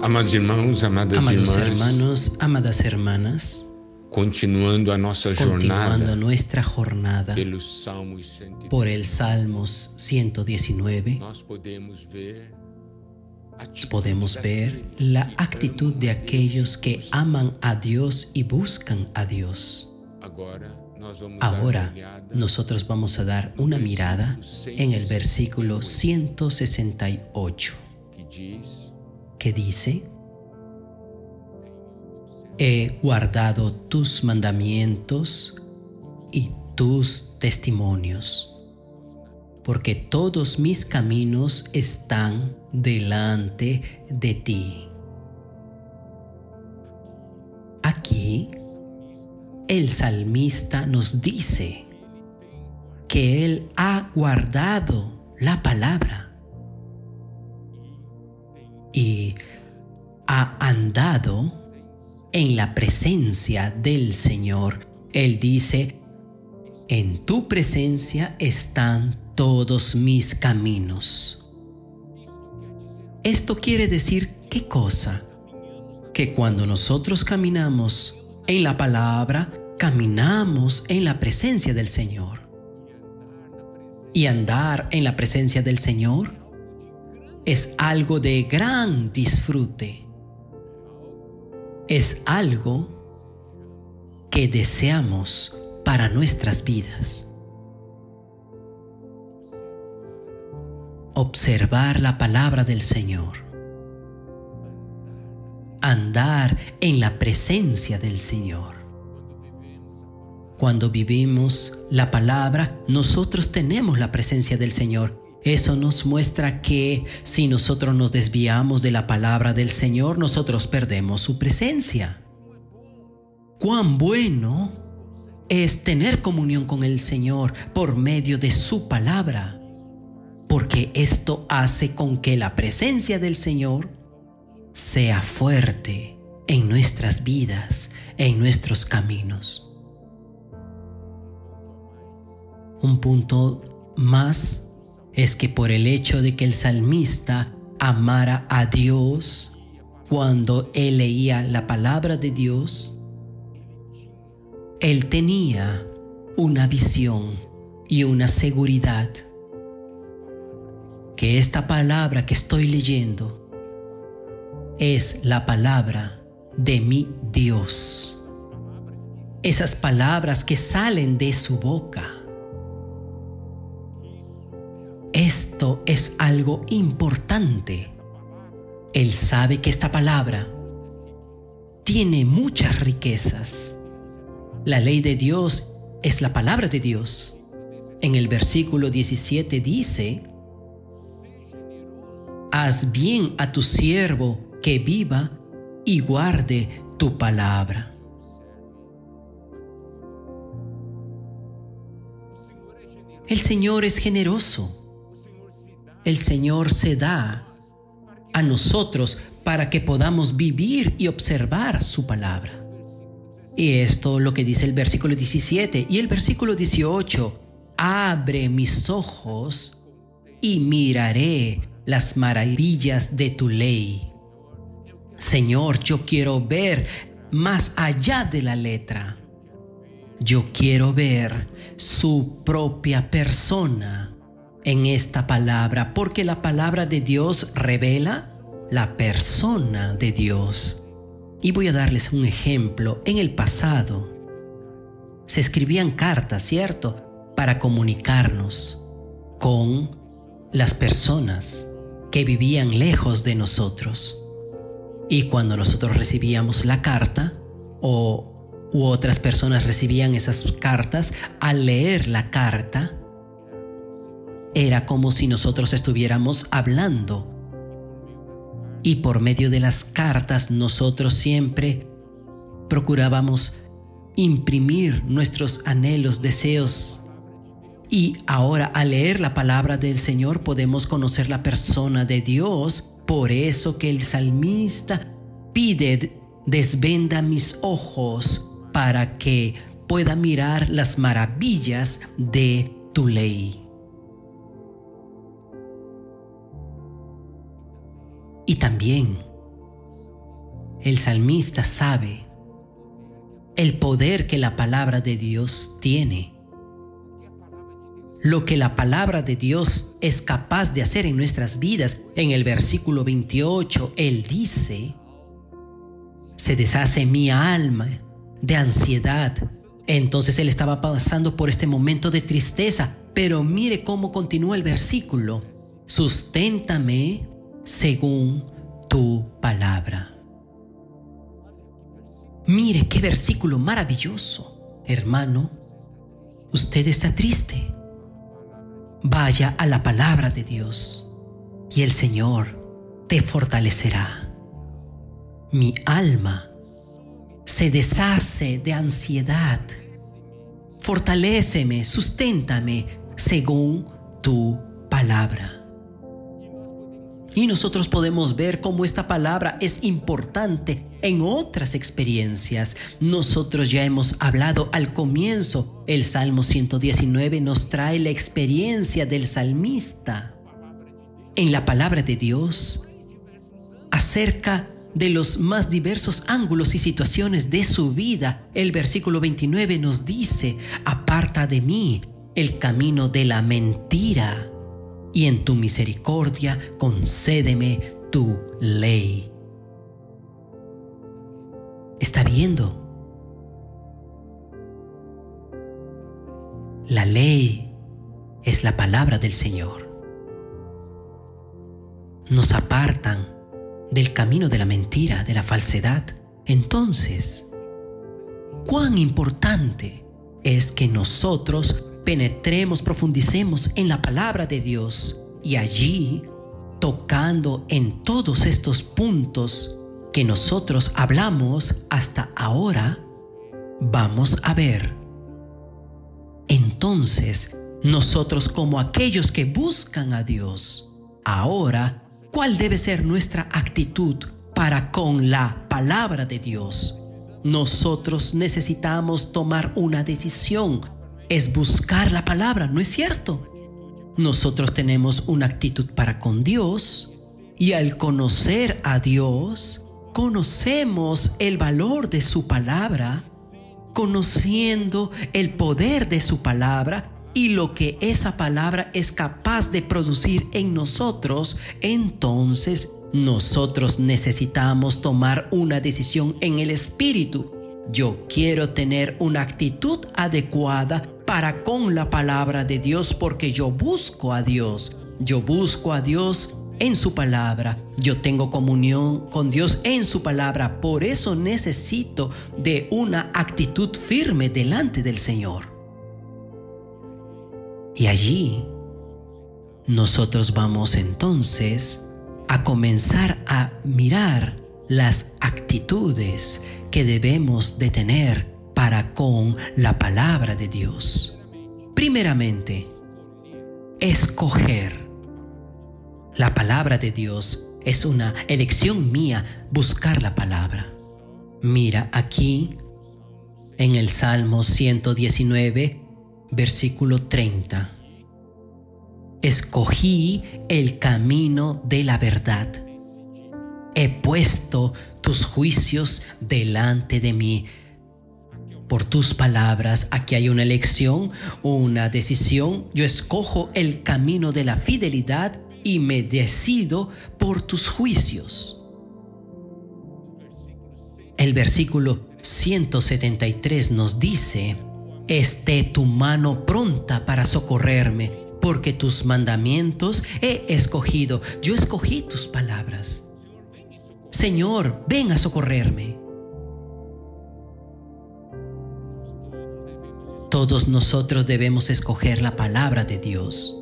Amados irmãos, amadas Amados irmãs, hermanos, amadas hermanas, continuando a nossa continuando jornada nuestra jornada pelos Salmos 110, por el Salmos 119, nós podemos ver la actitud de aquellos que aman a Dios y buscan a Dios. Ahora nosotros vamos a dar una mirada en el versículo 168 que diz: que dice, He guardado tus mandamientos y tus testimonios, porque todos mis caminos están delante de ti. Aquí el salmista nos dice que él ha guardado la palabra y ha andado en la presencia del Señor. Él dice, en tu presencia están todos mis caminos. Esto quiere decir qué cosa? Que cuando nosotros caminamos en la palabra, caminamos en la presencia del Señor. Y andar en la presencia del Señor es algo de gran disfrute. Es algo que deseamos para nuestras vidas. Observar la palabra del Señor. Andar en la presencia del Señor. Cuando vivimos la palabra, nosotros tenemos la presencia del Señor. Eso nos muestra que si nosotros nos desviamos de la palabra del Señor, nosotros perdemos su presencia. Cuán bueno es tener comunión con el Señor por medio de su palabra, porque esto hace con que la presencia del Señor sea fuerte en nuestras vidas, en nuestros caminos. Un punto más es que por el hecho de que el salmista amara a Dios cuando él leía la palabra de Dios, él tenía una visión y una seguridad que esta palabra que estoy leyendo es la palabra de mi Dios. Esas palabras que salen de su boca. Esto es algo importante. Él sabe que esta palabra tiene muchas riquezas. La ley de Dios es la palabra de Dios. En el versículo 17 dice, Haz bien a tu siervo que viva y guarde tu palabra. El Señor es generoso. El Señor se da a nosotros para que podamos vivir y observar su palabra. Y esto lo que dice el versículo 17 y el versículo 18. Abre mis ojos y miraré las maravillas de tu ley. Señor, yo quiero ver más allá de la letra. Yo quiero ver su propia persona en esta palabra, porque la palabra de Dios revela la persona de Dios. Y voy a darles un ejemplo. En el pasado se escribían cartas, ¿cierto? Para comunicarnos con las personas que vivían lejos de nosotros. Y cuando nosotros recibíamos la carta o u otras personas recibían esas cartas, al leer la carta, era como si nosotros estuviéramos hablando. Y por medio de las cartas nosotros siempre procurábamos imprimir nuestros anhelos, deseos. Y ahora al leer la palabra del Señor podemos conocer la persona de Dios. Por eso que el salmista pide, desvenda mis ojos para que pueda mirar las maravillas de tu ley. Y también el salmista sabe el poder que la palabra de Dios tiene. Lo que la palabra de Dios es capaz de hacer en nuestras vidas. En el versículo 28, Él dice, se deshace mi alma de ansiedad. Entonces Él estaba pasando por este momento de tristeza, pero mire cómo continúa el versículo. Susténtame según tu palabra. Mire qué versículo maravilloso. Hermano, usted está triste. Vaya a la palabra de Dios y el Señor te fortalecerá. Mi alma se deshace de ansiedad. Fortaléceme, susténtame según tu palabra. Y nosotros podemos ver cómo esta palabra es importante en otras experiencias. Nosotros ya hemos hablado al comienzo. El Salmo 119 nos trae la experiencia del salmista en la palabra de Dios acerca de los más diversos ángulos y situaciones de su vida. El versículo 29 nos dice, aparta de mí el camino de la mentira y en tu misericordia concédeme tu ley. ¿Está viendo? La ley es la palabra del Señor. Nos apartan del camino de la mentira, de la falsedad. Entonces, cuán importante es que nosotros penetremos, profundicemos en la palabra de Dios y allí, tocando en todos estos puntos que nosotros hablamos hasta ahora, vamos a ver. Entonces, nosotros como aquellos que buscan a Dios, ahora, ¿cuál debe ser nuestra actitud para con la palabra de Dios? Nosotros necesitamos tomar una decisión es buscar la palabra, ¿no es cierto? Nosotros tenemos una actitud para con Dios y al conocer a Dios, conocemos el valor de su palabra, conociendo el poder de su palabra y lo que esa palabra es capaz de producir en nosotros, entonces nosotros necesitamos tomar una decisión en el Espíritu. Yo quiero tener una actitud adecuada para con la palabra de Dios porque yo busco a Dios. Yo busco a Dios en su palabra. Yo tengo comunión con Dios en su palabra. Por eso necesito de una actitud firme delante del Señor. Y allí nosotros vamos entonces a comenzar a mirar las actitudes que debemos de tener para con la palabra de Dios. Primeramente, escoger. La palabra de Dios es una elección mía buscar la palabra. Mira aquí en el Salmo 119, versículo 30. Escogí el camino de la verdad. He puesto tus juicios delante de mí por tus palabras. Aquí hay una elección, una decisión. Yo escojo el camino de la fidelidad y me decido por tus juicios. El versículo 173 nos dice, esté tu mano pronta para socorrerme, porque tus mandamientos he escogido. Yo escogí tus palabras. Señor, ven a socorrerme. Todos nosotros debemos escoger la palabra de Dios.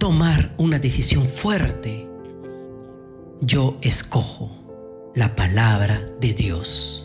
Tomar una decisión fuerte. Yo escojo la palabra de Dios.